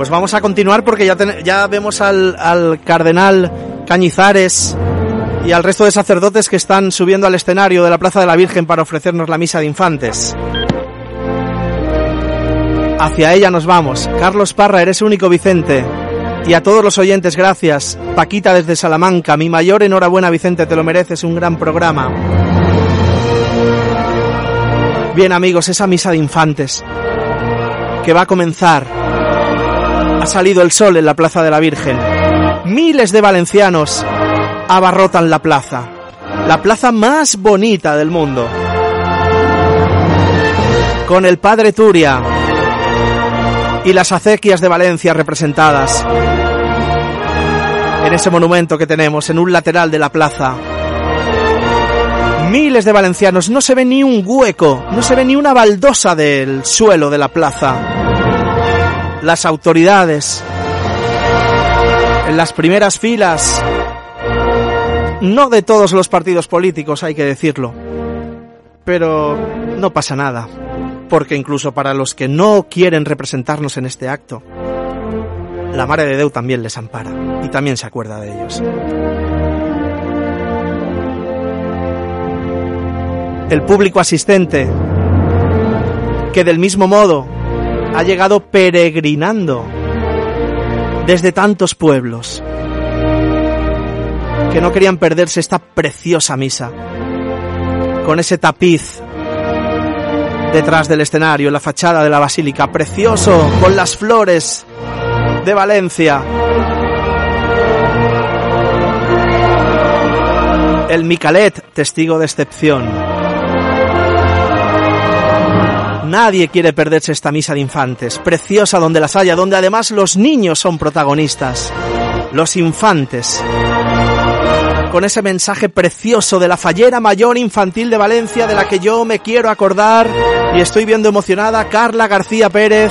Pues vamos a continuar porque ya, ya vemos al, al cardenal Cañizares y al resto de sacerdotes que están subiendo al escenario de la Plaza de la Virgen para ofrecernos la misa de infantes. Hacia ella nos vamos. Carlos Parra, eres único Vicente. Y a todos los oyentes, gracias. Paquita desde Salamanca, mi mayor enhorabuena Vicente, te lo mereces, un gran programa. Bien amigos, esa misa de infantes que va a comenzar. Ha salido el sol en la Plaza de la Virgen. Miles de valencianos abarrotan la plaza. La plaza más bonita del mundo. Con el padre Turia y las acequias de Valencia representadas en ese monumento que tenemos en un lateral de la plaza. Miles de valencianos, no se ve ni un hueco, no se ve ni una baldosa del suelo de la plaza. Las autoridades en las primeras filas, no de todos los partidos políticos, hay que decirlo, pero no pasa nada porque incluso para los que no quieren representarnos en este acto, la Mare de Deu también les ampara y también se acuerda de ellos. El público asistente, que del mismo modo ha llegado peregrinando desde tantos pueblos, que no querían perderse esta preciosa misa, con ese tapiz detrás del escenario, la fachada de la basílica, precioso, con las flores de Valencia. El Micalet, testigo de excepción. Nadie quiere perderse esta misa de infantes, preciosa donde las haya, donde además los niños son protagonistas, los infantes. Con ese mensaje precioso de la fallera mayor infantil de Valencia de la que yo me quiero acordar y estoy viendo emocionada Carla García Pérez,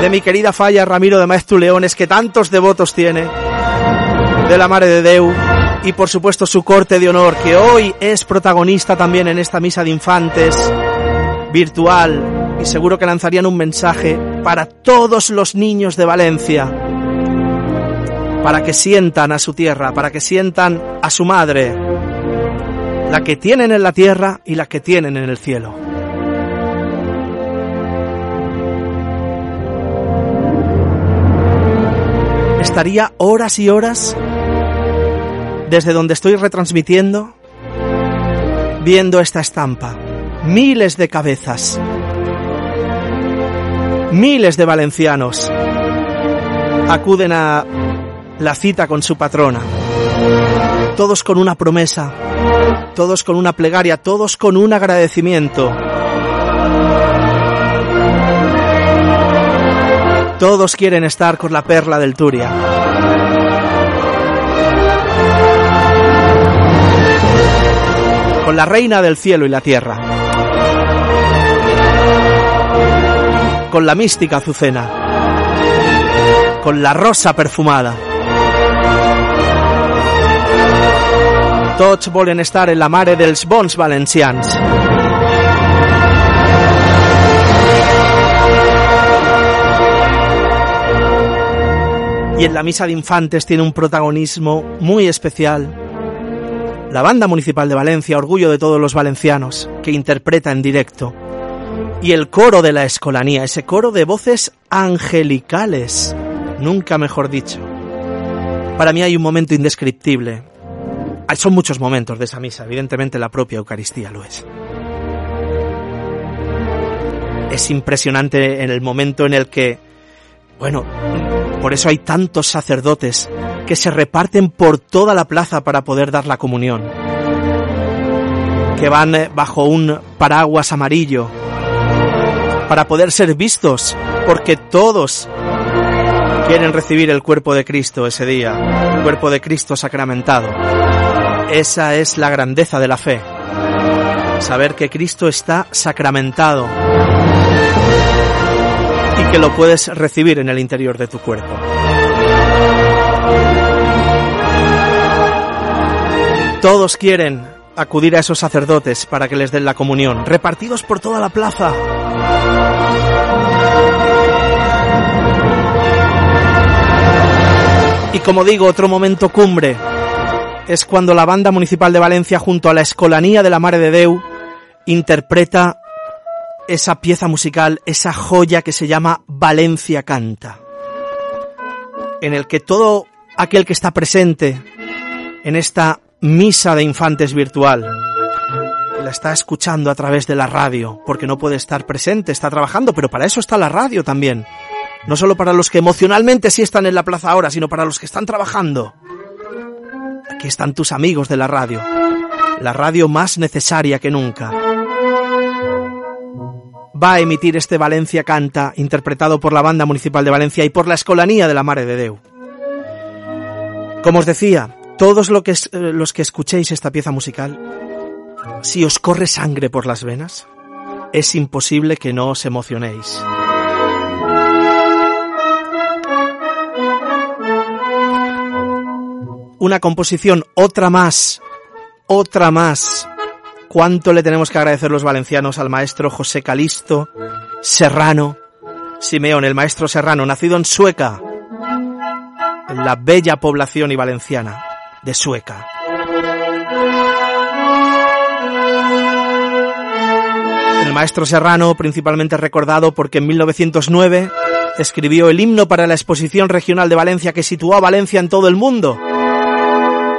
de mi querida falla Ramiro de Maestro Leones, que tantos devotos tiene, de la Mare de Deu y por supuesto su corte de honor, que hoy es protagonista también en esta misa de infantes virtual y seguro que lanzarían un mensaje para todos los niños de Valencia para que sientan a su tierra, para que sientan a su madre, la que tienen en la tierra y la que tienen en el cielo. Estaría horas y horas desde donde estoy retransmitiendo viendo esta estampa. Miles de cabezas. Miles de valencianos acuden a la cita con su patrona. Todos con una promesa, todos con una plegaria, todos con un agradecimiento. Todos quieren estar con la perla del Turia. Con la reina del cielo y la tierra. Con la mística azucena. Con la rosa perfumada. Tots volen estar en la mare dels bons valencians. Y en la misa de infantes tiene un protagonismo muy especial. La Banda Municipal de Valencia, orgullo de todos los valencianos, que interpreta en directo. Y el coro de la escolanía, ese coro de voces angelicales, nunca mejor dicho. Para mí hay un momento indescriptible, son muchos momentos de esa misa, evidentemente la propia Eucaristía lo es. Es impresionante en el momento en el que, bueno, por eso hay tantos sacerdotes que se reparten por toda la plaza para poder dar la comunión, que van eh, bajo un paraguas amarillo para poder ser vistos, porque todos quieren recibir el cuerpo de Cristo ese día, el cuerpo de Cristo sacramentado. Esa es la grandeza de la fe. Saber que Cristo está sacramentado y que lo puedes recibir en el interior de tu cuerpo. Todos quieren acudir a esos sacerdotes para que les den la comunión, repartidos por toda la plaza. Y como digo, otro momento cumbre. Es cuando la Banda Municipal de Valencia junto a la Escolanía de la Mare de Deu interpreta esa pieza musical, esa joya que se llama Valencia Canta, en el que todo aquel que está presente en esta misa de infantes virtual la está escuchando a través de la radio, porque no puede estar presente, está trabajando, pero para eso está la radio también. No solo para los que emocionalmente sí están en la plaza ahora, sino para los que están trabajando. Aquí están tus amigos de la radio, la radio más necesaria que nunca va a emitir este Valencia Canta, interpretado por la Banda Municipal de Valencia y por la Escolanía de la Mare de Deu. Como os decía, todos eh, los que escuchéis esta pieza musical, si os corre sangre por las venas, es imposible que no os emocionéis. Una composición, otra más, otra más, cuánto le tenemos que agradecer los valencianos al maestro José Calisto Serrano Simeón, el maestro Serrano, nacido en Sueca, en la bella población y valenciana de Sueca. El maestro Serrano, principalmente recordado porque en 1909 escribió el himno para la exposición regional de Valencia que situó a Valencia en todo el mundo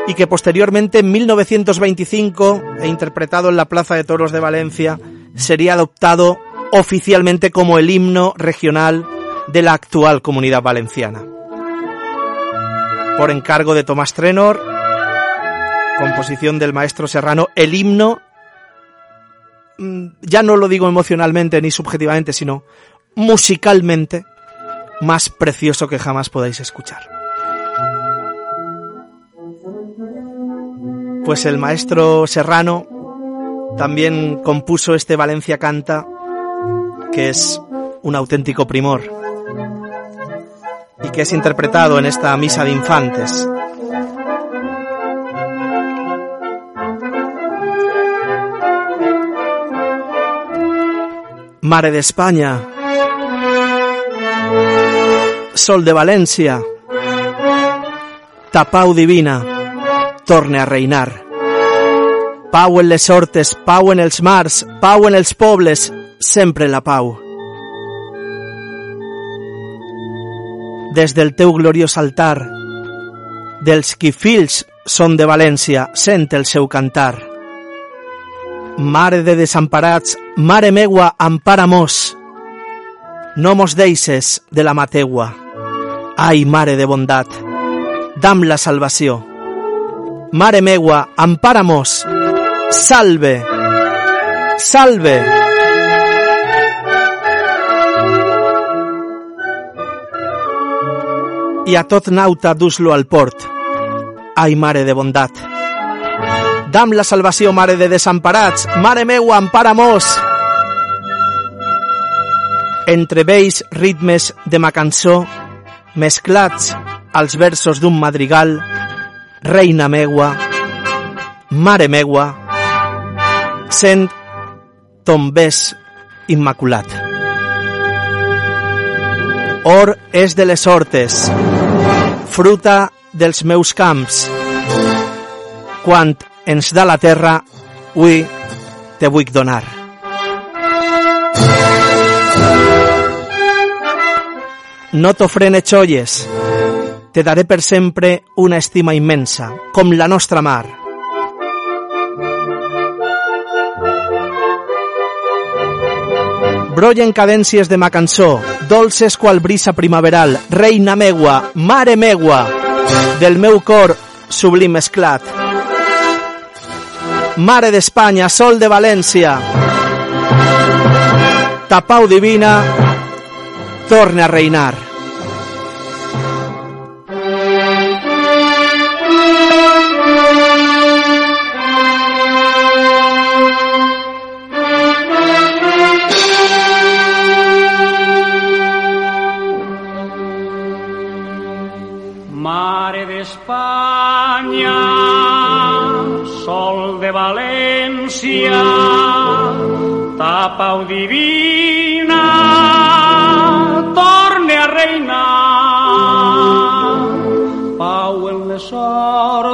y que posteriormente en 1925, e interpretado en la Plaza de Toros de Valencia, sería adoptado oficialmente como el himno regional de la actual comunidad valenciana. Por encargo de Tomás Trenor, composición del maestro Serrano, el himno, mm, ya no lo digo emocionalmente ni subjetivamente, sino musicalmente, más precioso que jamás podáis escuchar. pues el maestro Serrano también compuso este Valencia Canta, que es un auténtico primor y que es interpretado en esta misa de infantes. Mare de España, Sol de Valencia, Tapau Divina torne a reinar. Pau en les hortes, pau en els mars, pau en els pobles, sempre la pau. Des del teu gloriós altar, dels qui fills són de València, sent el seu cantar. Mare de desemparats, mare meua, ampara mos. No mos deixes de la mategua. Ai, mare de bondat, dam la salvació. Mare megua, ampáramos. Salve. Salve. I a tot nauta dus-lo al port. Ai, mare de bondat. Dam la salvació, mare de desemparats. Mare meua, ampara-mos. Entre vells ritmes de ma cançó, mesclats als versos d'un madrigal, reina megua, mare megua, sent tombés immaculat. Or és de les hortes, fruta dels meus camps. Quan ens da la terra, ui te vull donar. No t'ofrene xolles, te daré per sempre una estima immensa, com la nostra mar. Brollen cadències de ma cançó, dolces qual brisa primaveral, reina megua, mare megua, del meu cor sublim esclat. Mare d'Espanya, sol de València, tapau divina, torne a reinar. Pau divina torne a reinar.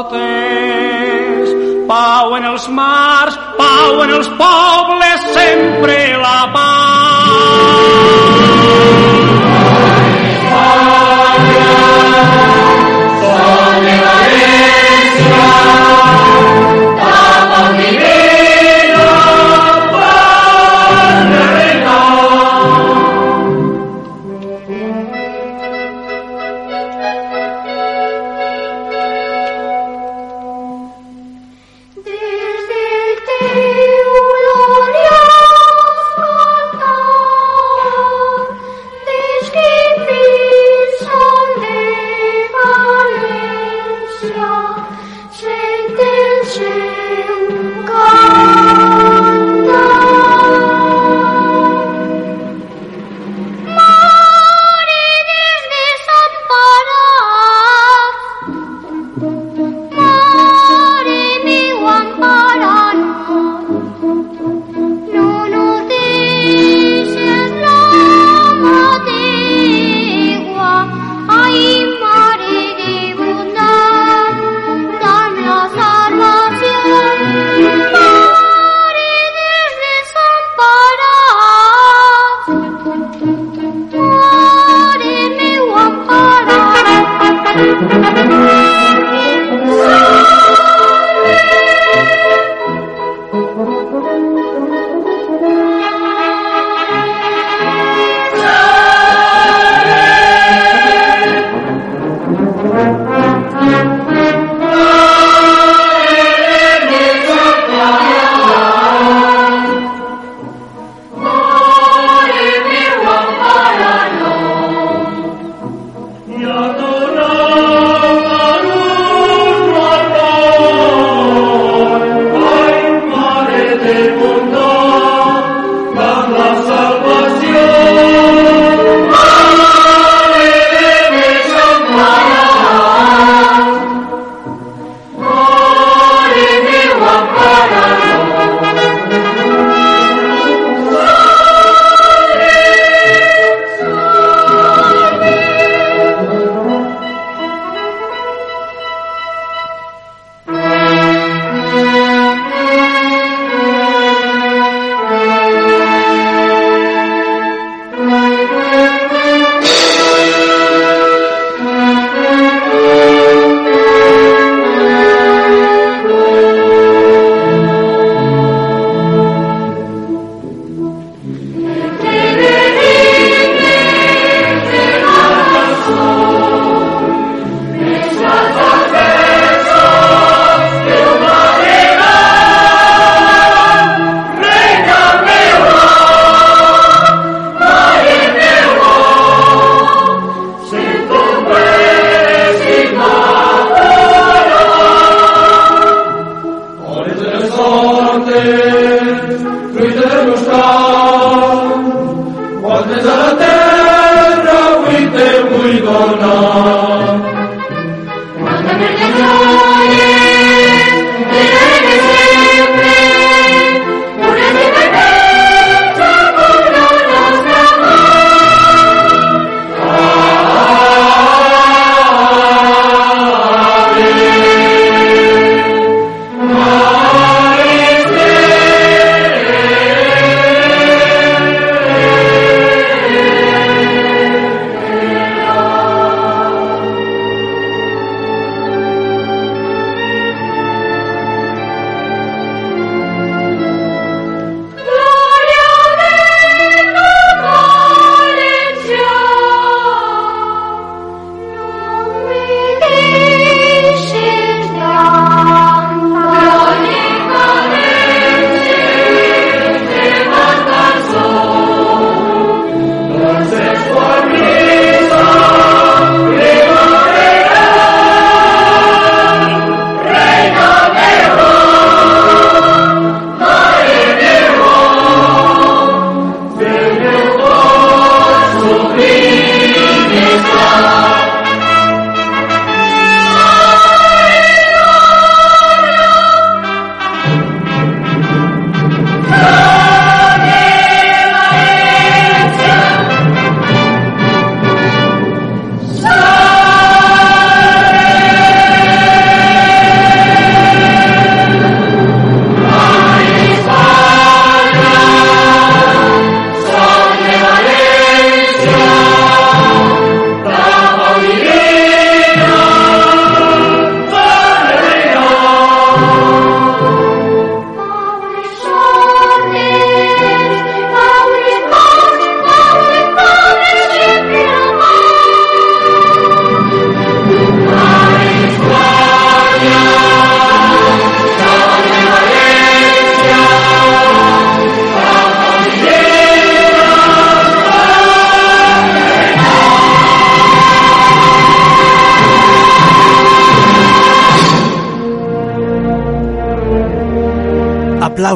potes. Pau en els mars, pau en els pobles, sempre la Desde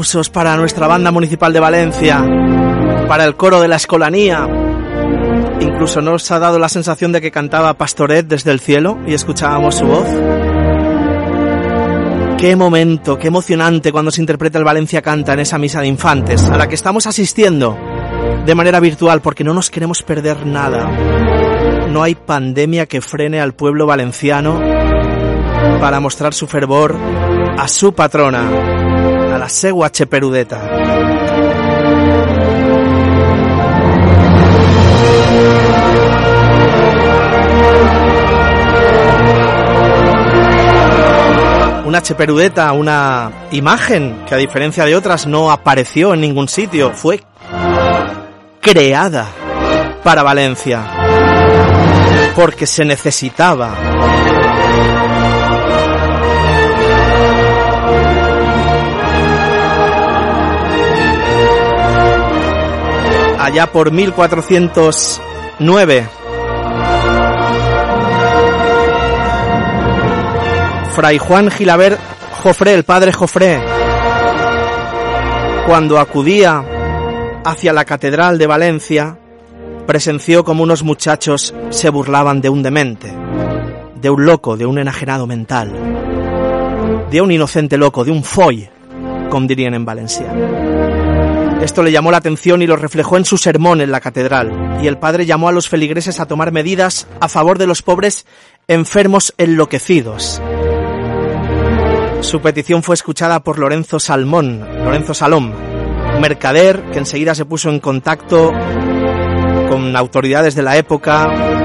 aplausos para nuestra banda municipal de Valencia, para el coro de la escolanía. Incluso nos ha dado la sensación de que cantaba Pastoret desde el cielo y escuchábamos su voz. Qué momento, qué emocionante cuando se interpreta el Valencia Canta en esa misa de infantes, a la que estamos asistiendo de manera virtual porque no nos queremos perder nada. No hay pandemia que frene al pueblo valenciano para mostrar su fervor a su patrona, la Segua Cheperudeta. una cheperudeta, una imagen que a diferencia de otras no apareció en ningún sitio, fue creada para Valencia, porque se necesitaba. Allá por 1409, Fray Juan Gilabert Jofré, el padre Jofré, cuando acudía hacia la Catedral de Valencia, presenció como unos muchachos se burlaban de un demente, de un loco, de un enajenado mental, de un inocente loco, de un foy, como dirían en Valencia. Esto le llamó la atención y lo reflejó en su sermón en la catedral, y el padre llamó a los feligreses a tomar medidas a favor de los pobres enfermos enloquecidos, su petición fue escuchada por Lorenzo Salmón, Lorenzo Salom, mercader que enseguida se puso en contacto con autoridades de la época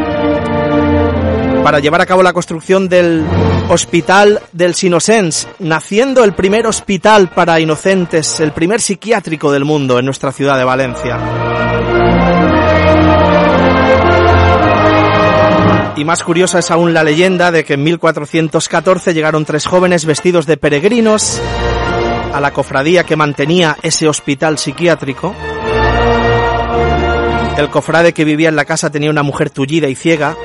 para llevar a cabo la construcción del Hospital del Sinosens, naciendo el primer hospital para inocentes, el primer psiquiátrico del mundo en nuestra ciudad de Valencia. Y más curiosa es aún la leyenda de que en 1414 llegaron tres jóvenes vestidos de peregrinos a la cofradía que mantenía ese hospital psiquiátrico. El cofrade que vivía en la casa tenía una mujer tullida y ciega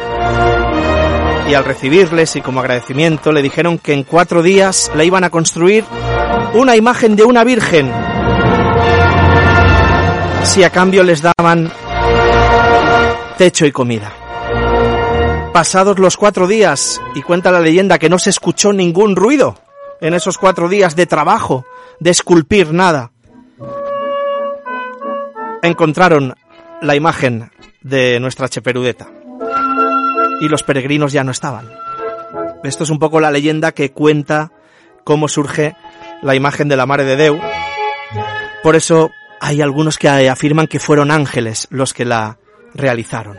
y al recibirles y como agradecimiento le dijeron que en cuatro días le iban a construir una imagen de una virgen si a cambio les daban techo y comida. Pasados los cuatro días, y cuenta la leyenda que no se escuchó ningún ruido en esos cuatro días de trabajo, de esculpir nada, encontraron la imagen de nuestra Cheperudeta. Y los peregrinos ya no estaban. Esto es un poco la leyenda que cuenta cómo surge la imagen de la Mare de Deu. Por eso hay algunos que afirman que fueron ángeles los que la realizaron.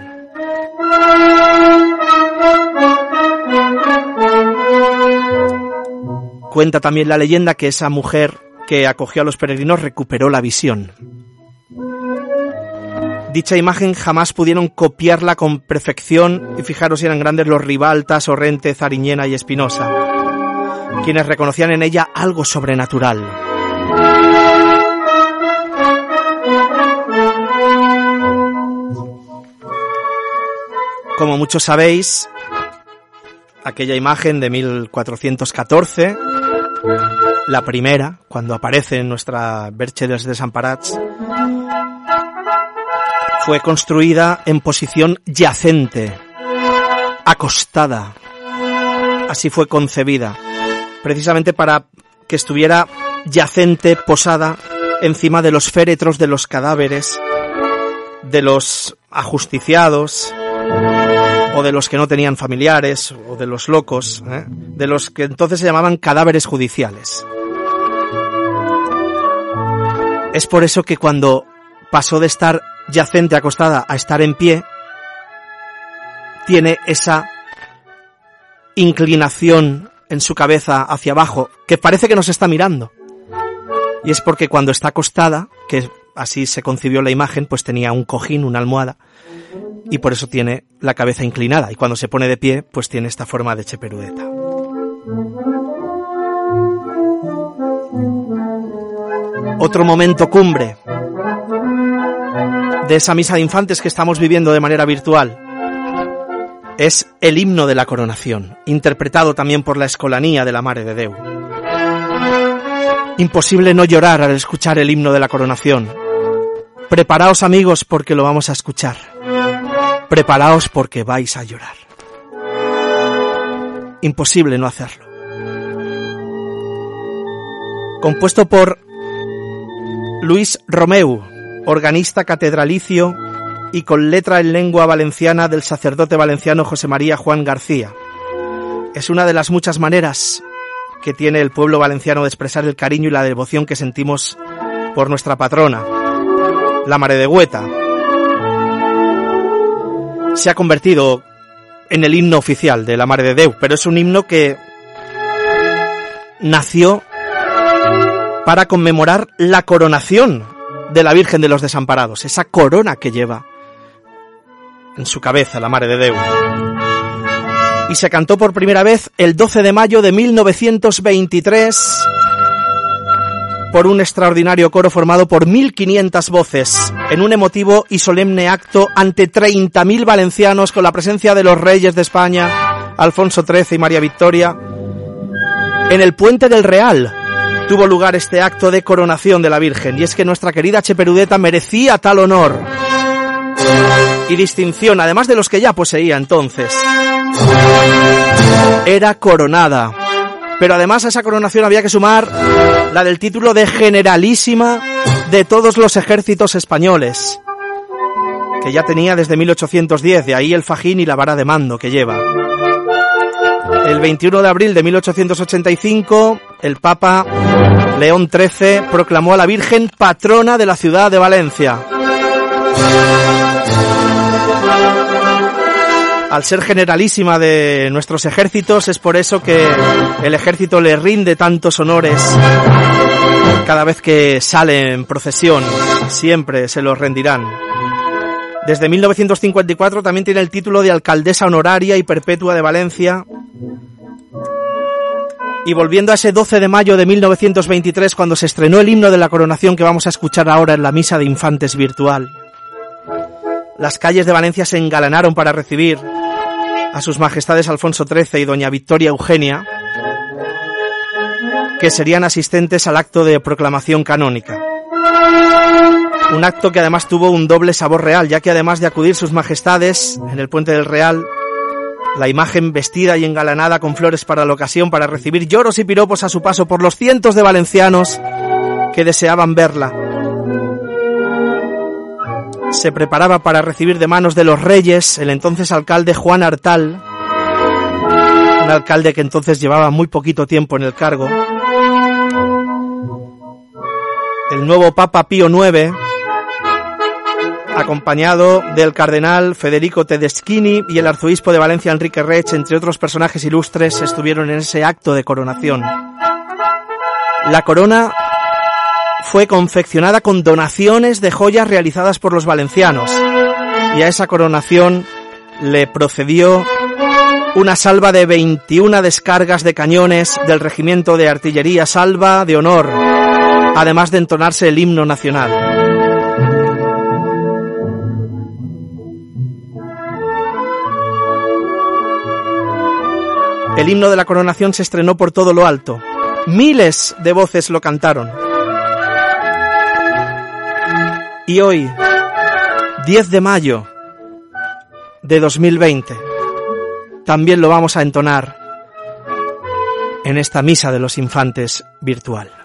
Cuenta también la leyenda que esa mujer que acogió a los peregrinos recuperó la visión. Dicha imagen jamás pudieron copiarla con perfección y fijaros si eran grandes los Ribaltas, Orrente, Zariñena y Espinosa, quienes reconocían en ella algo sobrenatural. Como muchos sabéis, aquella imagen de 1414 la primera, cuando aparece en nuestra Berche dels Desamparats, fue construida en posición yacente, acostada. Así fue concebida, precisamente para que estuviera yacente, posada, encima de los féretros de los cadáveres, de los ajusticiados, o de los que no tenían familiares, o de los locos, ¿eh? de los que entonces se llamaban cadáveres judiciales. Es por eso que cuando pasó de estar yacente acostada a estar en pie, tiene esa inclinación en su cabeza hacia abajo, que parece que nos está mirando. Y es porque cuando está acostada, que así se concibió la imagen, pues tenía un cojín, una almohada, y por eso tiene la cabeza inclinada. Y cuando se pone de pie, pues tiene esta forma de cheperudeta. Otro momento cumbre de esa misa de infantes que estamos viviendo de manera virtual es el himno de la coronación, interpretado también por la escolanía de la Mare de Deu. Imposible no llorar al escuchar el himno de la coronación. Preparaos amigos porque lo vamos a escuchar. Preparaos porque vais a llorar. Imposible no hacerlo. Compuesto por Luis Romeu, organista catedralicio y con letra en lengua valenciana del sacerdote valenciano José María Juan García. Es una de las muchas maneras que tiene el pueblo valenciano de expresar el cariño y la devoción que sentimos por nuestra patrona, la Mare de Hueta. Se ha convertido en el himno oficial de la Mare de Deu, pero es un himno que nació para conmemorar la coronación de la Virgen de los Desamparados, esa corona que lleva en su cabeza la Mare de Deu. Y se cantó por primera vez el 12 de mayo de 1923 por un extraordinario coro formado por 1.500 voces, en un emotivo y solemne acto ante 30.000 valencianos con la presencia de los reyes de España, Alfonso XIII y María Victoria, en el Puente del Real, tuvo lugar este acto de coronación de la Virgen, y es que nuestra querida Cheperudeta merecía tal honor y distinción, además de los que ya poseía entonces. Era coronada. Pero además a esa coronación había que sumar la del título de generalísima de todos los ejércitos españoles, que ya tenía desde 1810, de ahí el fajín y la vara de mando que lleva. El 21 de abril de 1885, el Papa León XIII proclamó a la Virgen patrona de la ciudad de Valencia. Al ser generalísima de nuestros ejércitos, es por eso que el ejército le rinde tantos honores cada vez que sale en procesión. Siempre se los rendirán. Desde 1954 también tiene el título de alcaldesa honoraria y perpetua de Valencia. Y volviendo a ese 12 de mayo de 1923, cuando se estrenó el himno de la coronación que vamos a escuchar ahora en la misa de infantes virtual. Las calles de Valencia se engalanaron para recibir a sus majestades Alfonso XIII y doña Victoria Eugenia, que serían asistentes al acto de proclamación canónica. Un acto que además tuvo un doble sabor real, ya que además de acudir sus majestades en el puente del Real, la imagen vestida y engalanada con flores para la ocasión para recibir lloros y piropos a su paso por los cientos de valencianos que deseaban verla. Se preparaba para recibir de manos de los reyes el entonces alcalde Juan Artal, un alcalde que entonces llevaba muy poquito tiempo en el cargo, el nuevo Papa Pío IX, acompañado del cardenal Federico Tedeschini y el arzobispo de Valencia Enrique Rech, entre otros personajes ilustres, estuvieron en ese acto de coronación. La corona fue confeccionada con donaciones de joyas realizadas por los valencianos y a esa coronación le procedió una salva de 21 descargas de cañones del Regimiento de Artillería Salva de Honor, además de entonarse el himno nacional. El himno de la coronación se estrenó por todo lo alto. Miles de voces lo cantaron. Y hoy, 10 de mayo de 2020, también lo vamos a entonar en esta misa de los infantes virtual.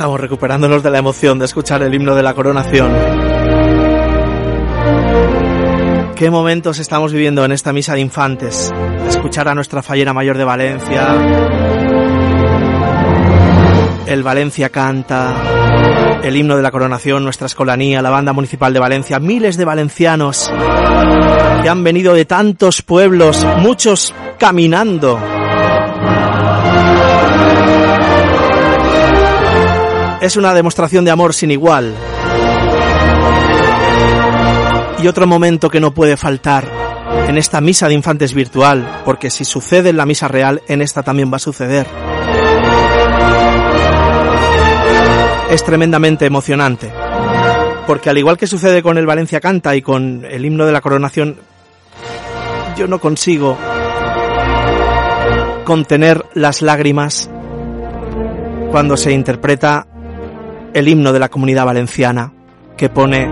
Estamos recuperándonos de la emoción de escuchar el himno de la coronación. Qué momentos estamos viviendo en esta misa de infantes. Escuchar a nuestra fallera mayor de Valencia. El Valencia canta. El himno de la coronación, nuestra escolanía, la banda municipal de Valencia, miles de valencianos que han venido de tantos pueblos, muchos caminando es una demostración de amor sin igual. Y otro momento que no puede faltar en esta misa de infantes virtual, porque si sucede en la misa real, en esta también va a suceder. Es tremendamente emocionante, porque al igual que sucede con el Valencia Canta y con el himno de la coronación, yo no consigo contener las lágrimas cuando se interpreta el himno de la comunidad valenciana que pone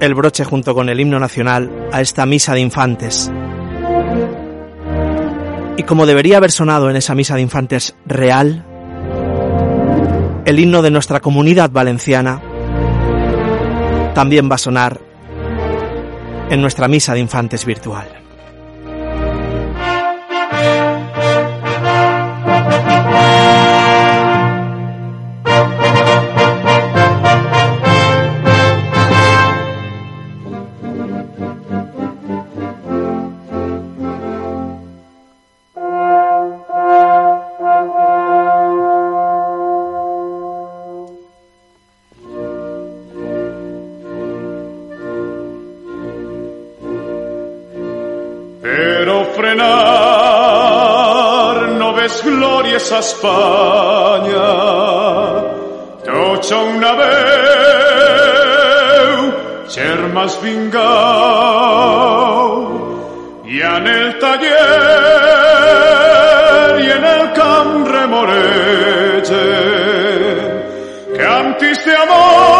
el broche junto con el himno nacional a esta misa de infantes. Y como debería haber sonado en esa misa de infantes real, el himno de nuestra comunidad valenciana también va a sonar en nuestra misa de infantes virtual. Espanya tots una veu germans vingau i en el taller i en el camp remoregen cantis d'amor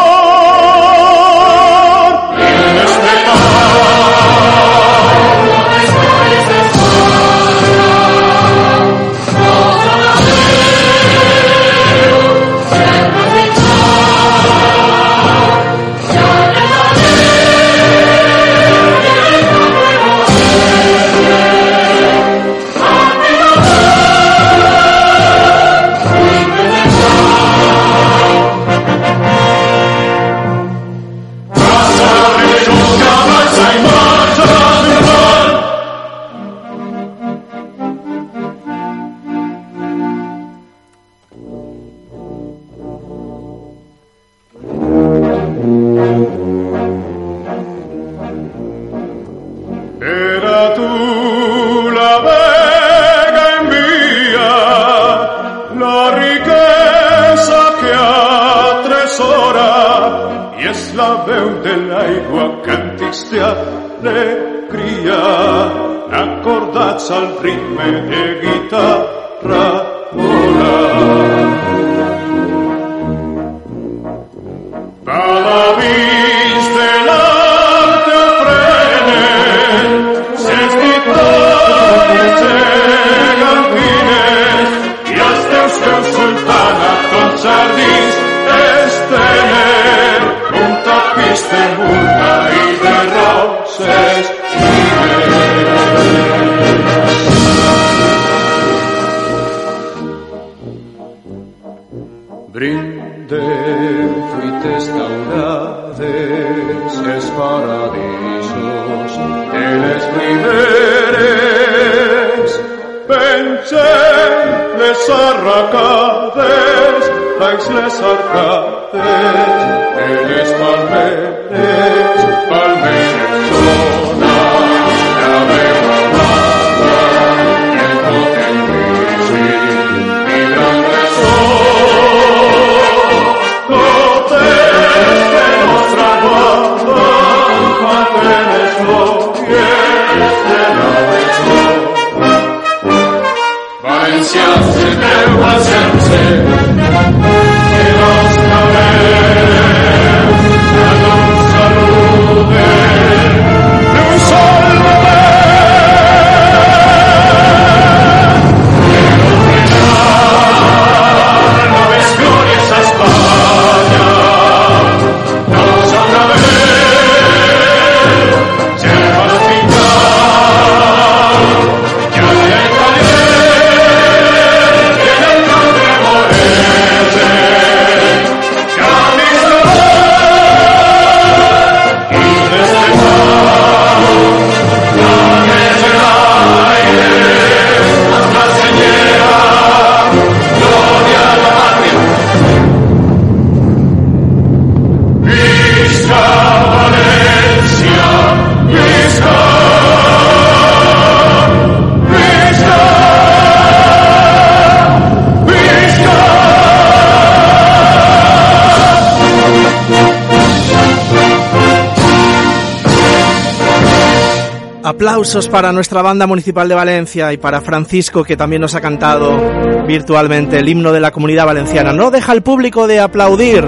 Aplausos para nuestra banda municipal de Valencia y para Francisco que también nos ha cantado virtualmente el himno de la comunidad valenciana. No deja el público de aplaudir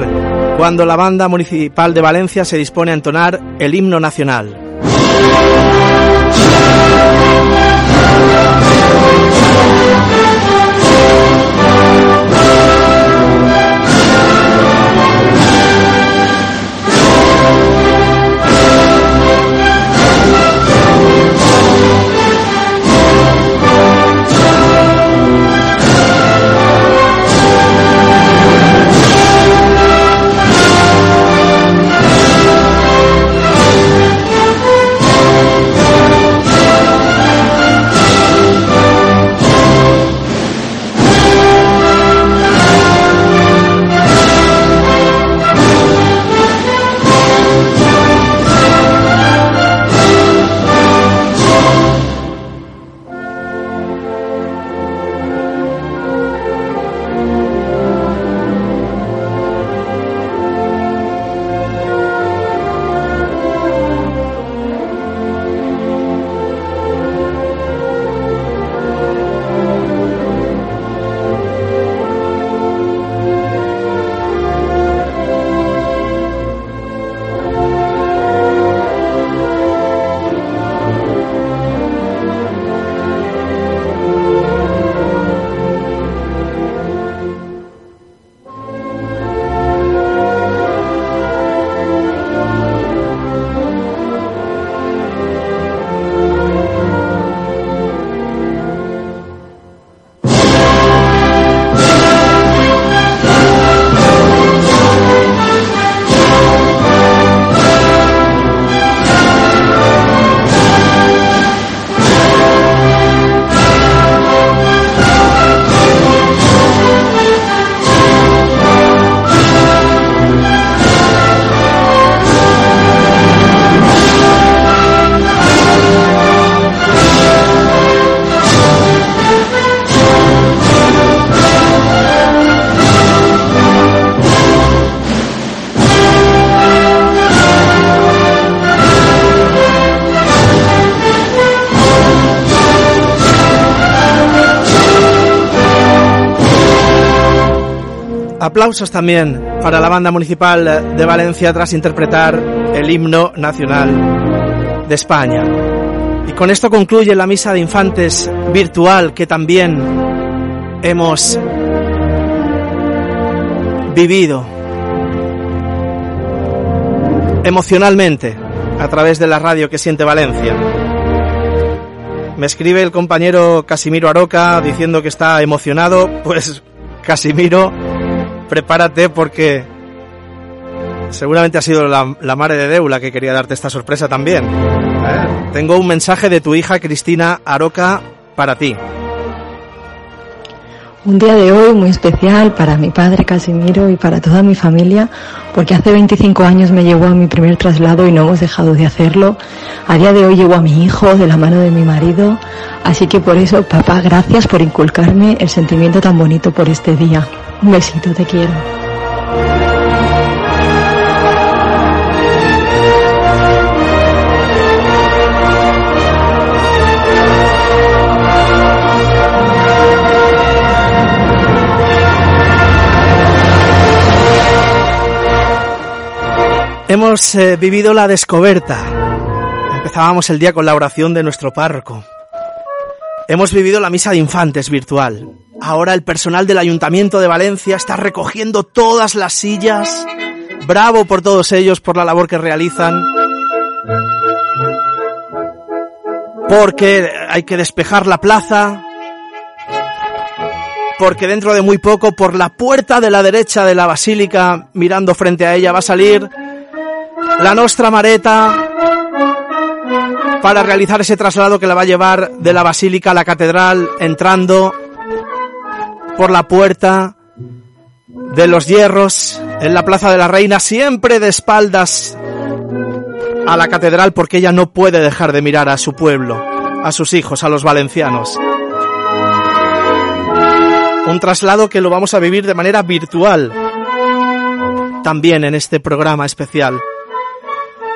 cuando la banda municipal de Valencia se dispone a entonar el himno nacional. Aplausos también para la banda municipal de Valencia tras interpretar el himno nacional de España. Y con esto concluye la misa de infantes virtual que también hemos vivido emocionalmente a través de la radio que siente Valencia. Me escribe el compañero Casimiro Aroca diciendo que está emocionado, pues Casimiro prepárate porque seguramente ha sido la, madre de Deula que quería darte esta sorpresa también. Tengo un mensaje de tu hija Cristina Aroca para ti. Un día de hoy muy especial para mi padre Casimiro y para toda mi familia, porque hace 25 años me llevó a mi primer traslado y no hemos dejado de hacerlo. A día de hoy llevo a mi hijo de la mano de mi marido, así que por eso, papá, gracias por inculcarme el sentimiento tan bonito por este día. Un besito, te quiero. Hemos eh, vivido la descoberta. Empezábamos el día con la oración de nuestro párroco. Hemos vivido la misa de infantes virtual. Ahora el personal del Ayuntamiento de Valencia está recogiendo todas las sillas. Bravo por todos ellos, por la labor que realizan. Porque hay que despejar la plaza. Porque dentro de muy poco, por la puerta de la derecha de la basílica, mirando frente a ella, va a salir la Nostra Mareta para realizar ese traslado que la va a llevar de la basílica a la catedral, entrando por la puerta de los hierros en la Plaza de la Reina, siempre de espaldas a la catedral porque ella no puede dejar de mirar a su pueblo, a sus hijos, a los valencianos. Un traslado que lo vamos a vivir de manera virtual, también en este programa especial.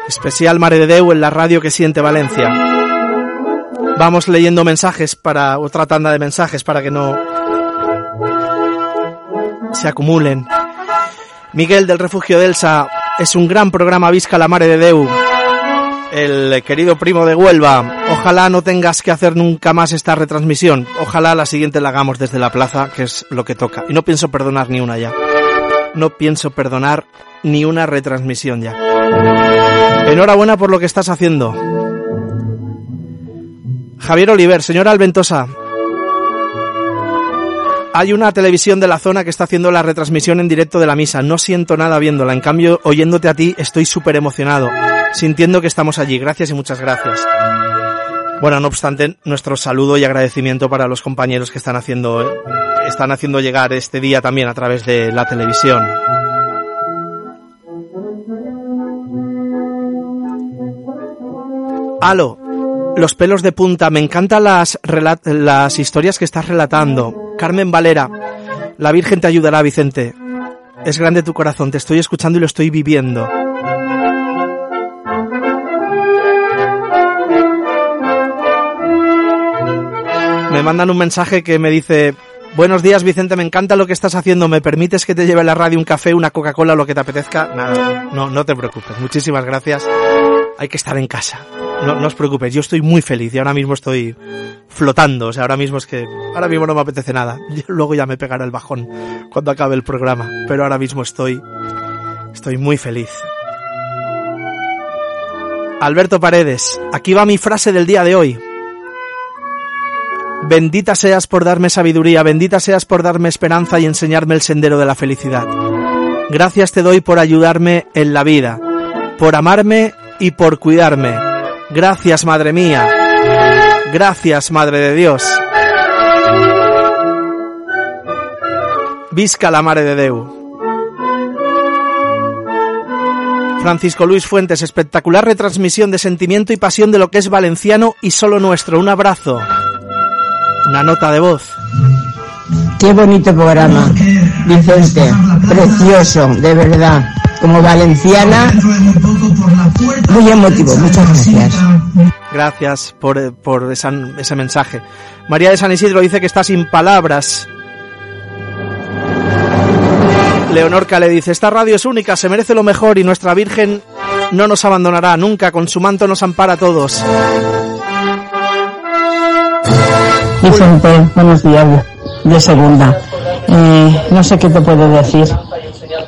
Especial Mare de Deu en la radio que siente Valencia. Vamos leyendo mensajes para otra tanda de mensajes para que no se acumulen. Miguel del Refugio de Elsa es un gran programa Visca la Mare de Deu. El querido primo de Huelva, ojalá no tengas que hacer nunca más esta retransmisión. Ojalá la siguiente la hagamos desde la plaza, que es lo que toca. Y no pienso perdonar ni una ya. No pienso perdonar ni una retransmisión ya. Enhorabuena por lo que estás haciendo. Javier Oliver, señora Alventosa, hay una televisión de la zona que está haciendo la retransmisión en directo de la misa. No siento nada viéndola. En cambio, oyéndote a ti, estoy súper emocionado. Sintiendo que estamos allí. Gracias y muchas gracias. Bueno, no obstante, nuestro saludo y agradecimiento para los compañeros que están haciendo, están haciendo llegar este día también a través de la televisión. Los pelos de punta, me encantan las, las historias que estás relatando. Carmen Valera, la Virgen te ayudará, Vicente. Es grande tu corazón, te estoy escuchando y lo estoy viviendo. Me mandan un mensaje que me dice, buenos días Vicente, me encanta lo que estás haciendo, ¿me permites que te lleve a la radio un café, una Coca-Cola, lo que te apetezca? No, no te preocupes, muchísimas gracias. Hay que estar en casa no, no os preocupéis, yo estoy muy feliz y ahora mismo estoy flotando, o sea, ahora mismo es que, ahora mismo no me apetece nada, luego ya me pegará el bajón cuando acabe el programa, pero ahora mismo estoy, estoy muy feliz. Alberto Paredes, aquí va mi frase del día de hoy. Bendita seas por darme sabiduría, bendita seas por darme esperanza y enseñarme el sendero de la felicidad. Gracias te doy por ayudarme en la vida, por amarme y por cuidarme Gracias, Madre mía. Gracias, Madre de Dios. Visca la Mare de Deu. Francisco Luis Fuentes, espectacular retransmisión de sentimiento y pasión de lo que es valenciano y solo nuestro. Un abrazo. Una nota de voz. Qué bonito programa, Vicente. Precioso, de verdad como valenciana, muy emotivo. Muchas gracias. Gracias por, por ese mensaje. María de San Isidro dice que está sin palabras. Leonorca le dice, esta radio es única, se merece lo mejor y nuestra Virgen no nos abandonará nunca, con su manto nos ampara a todos. Vicente, buenos días de segunda. Eh, no sé qué te puedo decir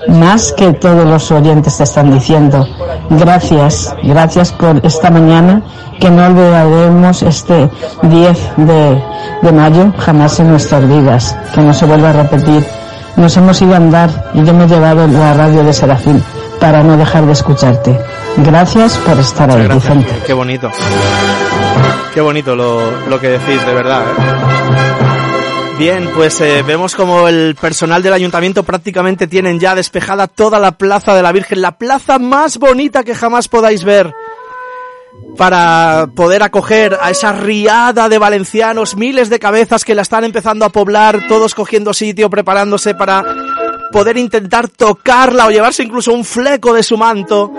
más que todos los oyentes te están diciendo. Gracias, gracias por esta mañana, que no olvidaremos este 10 de, de mayo jamás en nuestras vidas, que no se vuelva a repetir. Nos hemos ido a andar y yo me he llevado la radio de Serafín para no dejar de escucharte. Gracias por estar ahí, Vicente. Qué bonito. Qué bonito lo, lo que decís, de verdad. ¿eh? Bien, pues eh, vemos como el personal del ayuntamiento prácticamente tienen ya despejada toda la plaza de la Virgen, la plaza más bonita que jamás podáis ver para poder acoger a esa riada de valencianos, miles de cabezas que la están empezando a poblar, todos cogiendo sitio, preparándose para poder intentar tocarla o llevarse incluso un fleco de su manto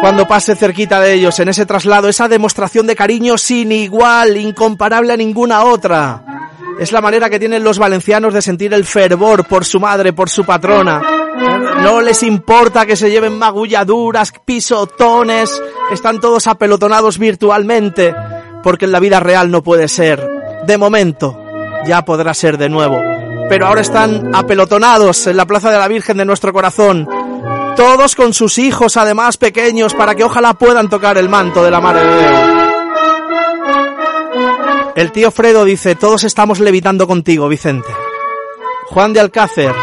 cuando pase cerquita de ellos en ese traslado, esa demostración de cariño sin igual, incomparable a ninguna otra. Es la manera que tienen los valencianos de sentir el fervor por su madre, por su patrona. No les importa que se lleven magulladuras, pisotones, están todos apelotonados virtualmente, porque en la vida real no puede ser. De momento, ya podrá ser de nuevo. Pero ahora están apelotonados en la Plaza de la Virgen de nuestro corazón, todos con sus hijos además pequeños para que ojalá puedan tocar el manto de la Madre de Dios. El tío Fredo dice, todos estamos levitando contigo, Vicente. Juan de Alcácer,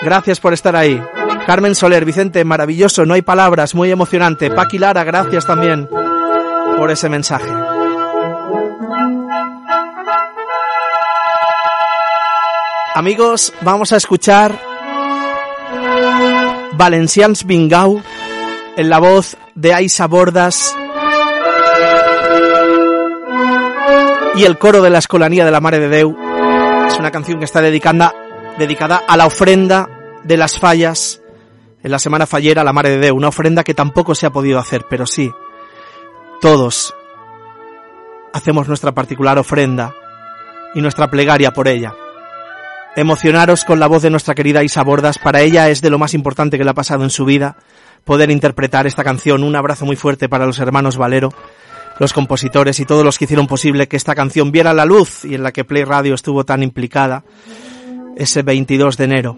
gracias por estar ahí. Carmen Soler, Vicente, maravilloso, no hay palabras, muy emocionante. Paqui Lara, gracias también por ese mensaje. Amigos, vamos a escuchar Valencians Bingau en la voz de Aisa Bordas y el coro de la Escolanía de la Mare de Deu. Es una canción que está dedicada, dedicada a la ofrenda de las fallas en la semana fallera a la Mare de Deu. Una ofrenda que tampoco se ha podido hacer, pero sí, todos hacemos nuestra particular ofrenda y nuestra plegaria por ella. Emocionaros con la voz de nuestra querida Isa Bordas, para ella es de lo más importante que le ha pasado en su vida poder interpretar esta canción. Un abrazo muy fuerte para los hermanos Valero, los compositores y todos los que hicieron posible que esta canción viera la luz y en la que Play Radio estuvo tan implicada ese 22 de enero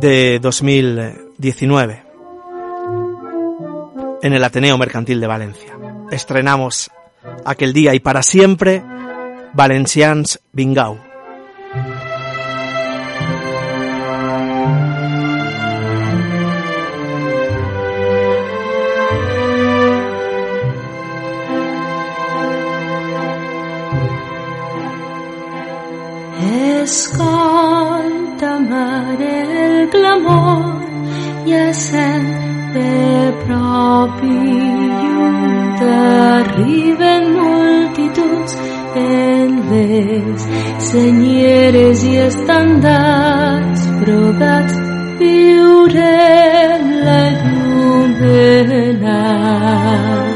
de 2019 en el Ateneo Mercantil de Valencia. Estrenamos aquel día y para siempre Valencians Bingau. Escolta, mare, el clamor i essent de propi llum. T'arriben multituds en les senyeres i estandards brodats. Viurem la llum de l'any.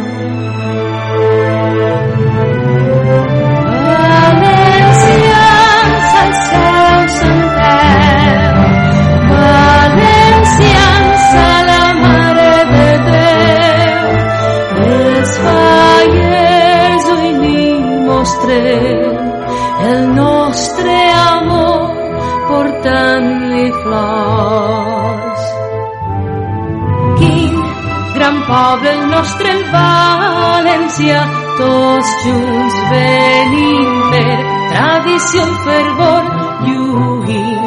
Poble el nostre el València, tots junts venim per tradició i fervor, lluint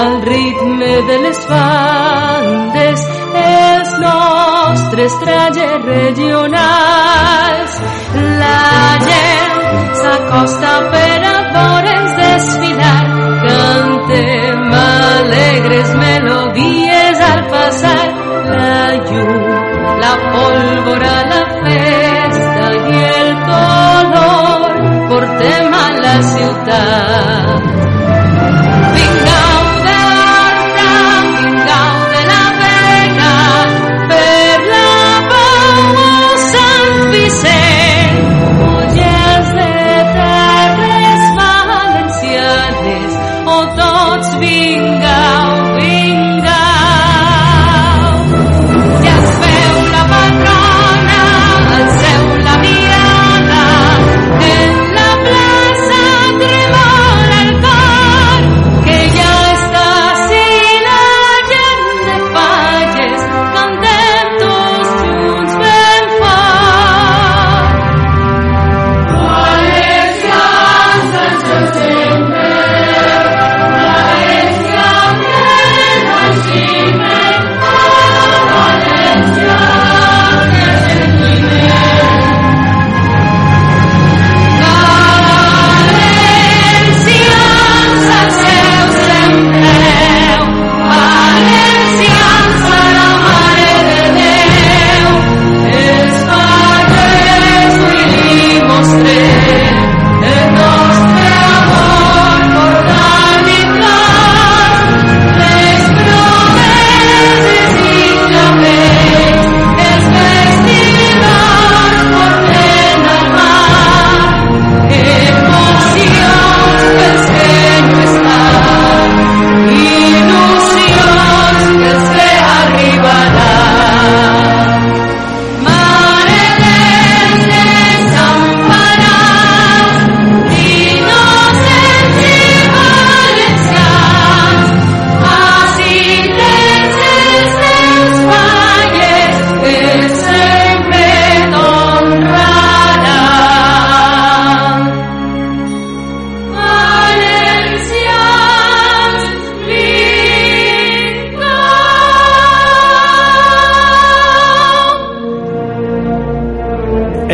al ritme de les bandes, els nostres trajes regionals. La gent s'acosta per a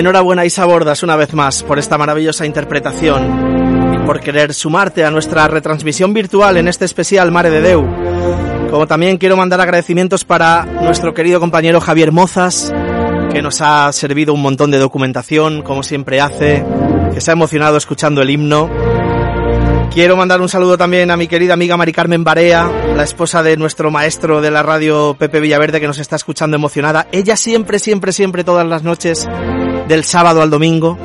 Enhorabuena Isa Bordas una vez más por esta maravillosa interpretación y por querer sumarte a nuestra retransmisión virtual en este especial Mare de Deu. Como también quiero mandar agradecimientos para nuestro querido compañero Javier Mozas, que nos ha servido un montón de documentación, como siempre hace, que se ha emocionado escuchando el himno. Quiero mandar un saludo también a mi querida amiga Mari Carmen Barea, la esposa de nuestro maestro de la radio Pepe Villaverde, que nos está escuchando emocionada. Ella siempre, siempre, siempre, todas las noches del sábado al domingo,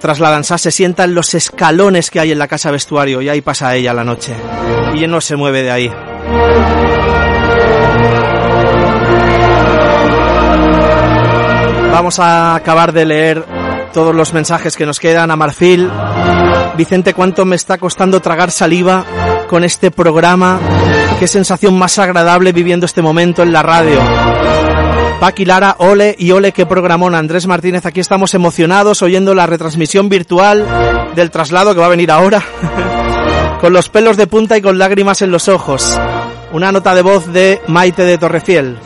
tras la danza se sienta en los escalones que hay en la casa vestuario y ahí pasa ella la noche. Y no se mueve de ahí. Vamos a acabar de leer todos los mensajes que nos quedan a Marfil. Vicente, ¿cuánto me está costando tragar saliva con este programa? Qué sensación más agradable viviendo este momento en la radio. Paqui Lara, ole y ole qué programón. Andrés Martínez, aquí estamos emocionados oyendo la retransmisión virtual del traslado que va a venir ahora. con los pelos de punta y con lágrimas en los ojos. Una nota de voz de Maite de Torrefiel.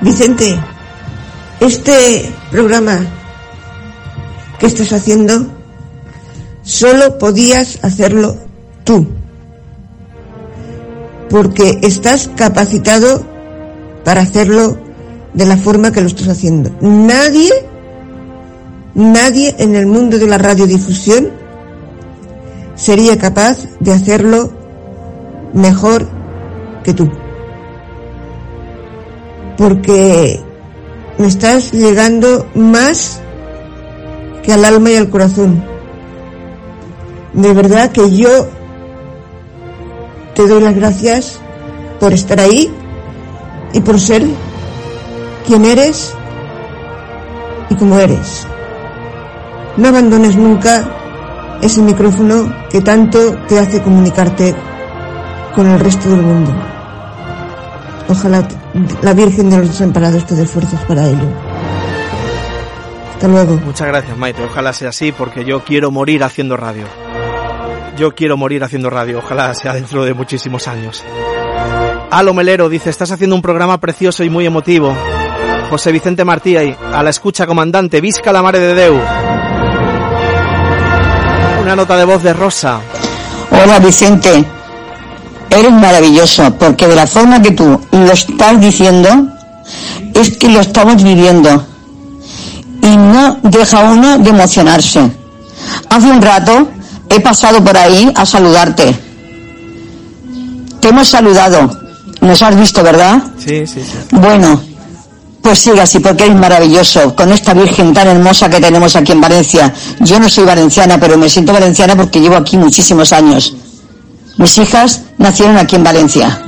Vicente, este programa que estás haciendo, solo podías hacerlo tú. Porque estás capacitado para hacerlo de la forma que lo estás haciendo. Nadie, nadie en el mundo de la radiodifusión sería capaz de hacerlo mejor que tú. Porque me estás llegando más que al alma y al corazón. De verdad que yo te doy las gracias por estar ahí y por ser quien eres y como eres. No abandones nunca ese micrófono que tanto te hace comunicarte con el resto del mundo. Ojalá la Virgen de los Desamparados te dé fuerzas para ello. Hasta luego. Muchas gracias, Maite. Ojalá sea así porque yo quiero morir haciendo radio. Yo quiero morir haciendo radio. Ojalá sea dentro de muchísimos años. Alo Melero dice, estás haciendo un programa precioso y muy emotivo. José Vicente Martí a la escucha comandante, Visca la Mare de Deu. Una nota de voz de Rosa. Hola Vicente, eres maravilloso porque de la forma que tú lo estás diciendo es que lo estamos viviendo y no deja uno de emocionarse. Hace un rato he pasado por ahí a saludarte. Te hemos saludado. Nos has visto, ¿verdad? Sí, sí, sí. Bueno, pues sigue así porque eres maravilloso con esta Virgen tan hermosa que tenemos aquí en Valencia. Yo no soy valenciana, pero me siento valenciana porque llevo aquí muchísimos años. Mis hijas nacieron aquí en Valencia.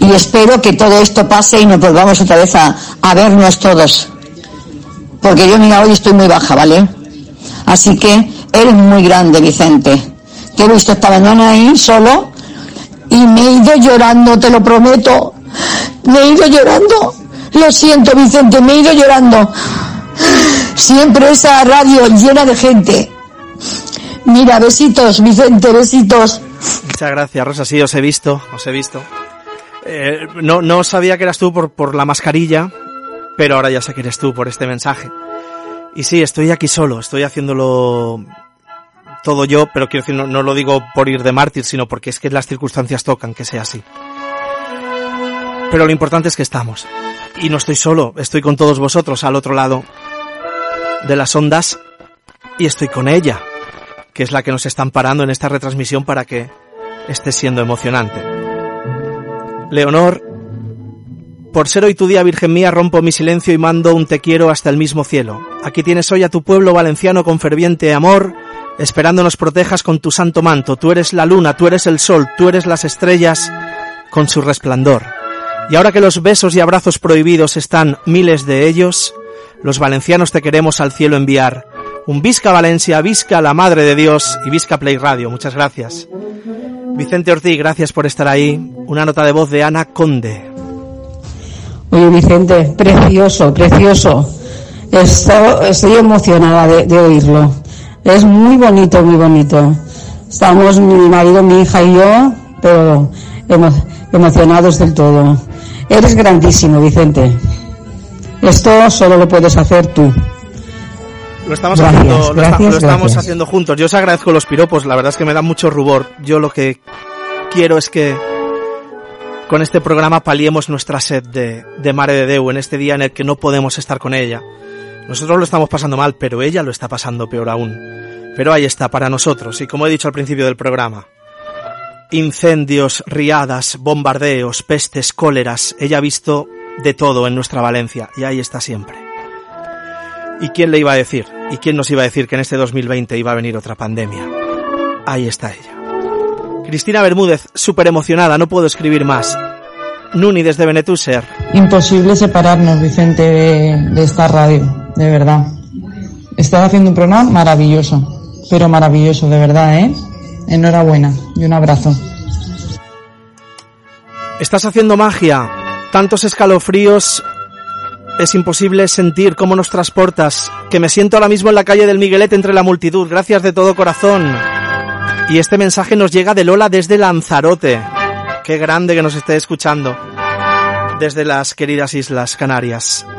Y espero que todo esto pase y nos volvamos otra vez a, a vernos todos. Porque yo, mira, hoy estoy muy baja, ¿vale? Así que eres muy grande, Vicente. Te he visto esta mañana ahí solo y me he ido llorando, te lo prometo. Me he ido llorando. Lo siento, Vicente, me he ido llorando. Siempre esa radio llena de gente. Mira, besitos, Vicente, besitos. Muchas gracias, Rosa. Sí, os he visto, os he visto. Eh, no, no sabía que eras tú por, por la mascarilla, pero ahora ya sé que eres tú por este mensaje. Y sí, estoy aquí solo, estoy haciéndolo todo yo, pero quiero decir, no, no lo digo por ir de mártir, sino porque es que las circunstancias tocan que sea así. Pero lo importante es que estamos. Y no estoy solo, estoy con todos vosotros al otro lado de las ondas y estoy con ella, que es la que nos están parando en esta retransmisión para que esté siendo emocionante. Leonor, por ser hoy tu día, Virgen mía, rompo mi silencio y mando un te quiero hasta el mismo cielo. Aquí tienes hoy a tu pueblo valenciano con ferviente amor, esperando nos protejas con tu santo manto. Tú eres la luna, tú eres el sol, tú eres las estrellas con su resplandor. Y ahora que los besos y abrazos prohibidos están miles de ellos, los valencianos te queremos al cielo enviar. Un Visca Valencia, Visca la Madre de Dios y Visca Play Radio. Muchas gracias. Vicente Ortiz, gracias por estar ahí. Una nota de voz de Ana Conde. Oye, Vicente, precioso, precioso. Estoy, emocionada de, oírlo. Es muy bonito, muy bonito. Estamos mi marido, mi hija y yo, pero emo- emocionados del todo. Eres grandísimo, Vicente. Esto solo lo puedes hacer tú. Lo estamos, Gracias, haciendo, lo, estamos haciendo juntos. Yo os agradezco los piropos, la verdad es que me da mucho rubor. Yo lo que quiero es que con este programa paliemos nuestra sed de, de Mare de Deu en este día en el que no podemos estar con ella. Nosotros lo estamos pasando mal, pero ella lo está pasando peor aún. Pero ahí está para nosotros, y como he dicho al principio del programa, incendios, riadas, bombardeos, pestes, cóleras, ella ha visto de todo en nuestra Valencia, y ahí está siempre. ¿Y quién le iba a decir? ¿Y quién nos iba a decir que en este 2020 iba a venir otra pandemia? Ahí está ella. Cristina Bermúdez, súper emocionada, no puedo escribir más. Nuni desde Benetuser. Imposible separarnos, Vicente, de, de esta radio, de verdad. Estás haciendo un programa maravilloso, pero maravilloso, de verdad, ¿eh? Enhorabuena y un abrazo. Estás haciendo magia. Tantos escalofríos. Es imposible sentir cómo nos transportas. Que me siento ahora mismo en la calle del Miguelet entre la multitud. Gracias de todo corazón. Y este mensaje nos llega de Lola desde Lanzarote. Qué grande que nos esté escuchando. Desde las queridas Islas Canarias.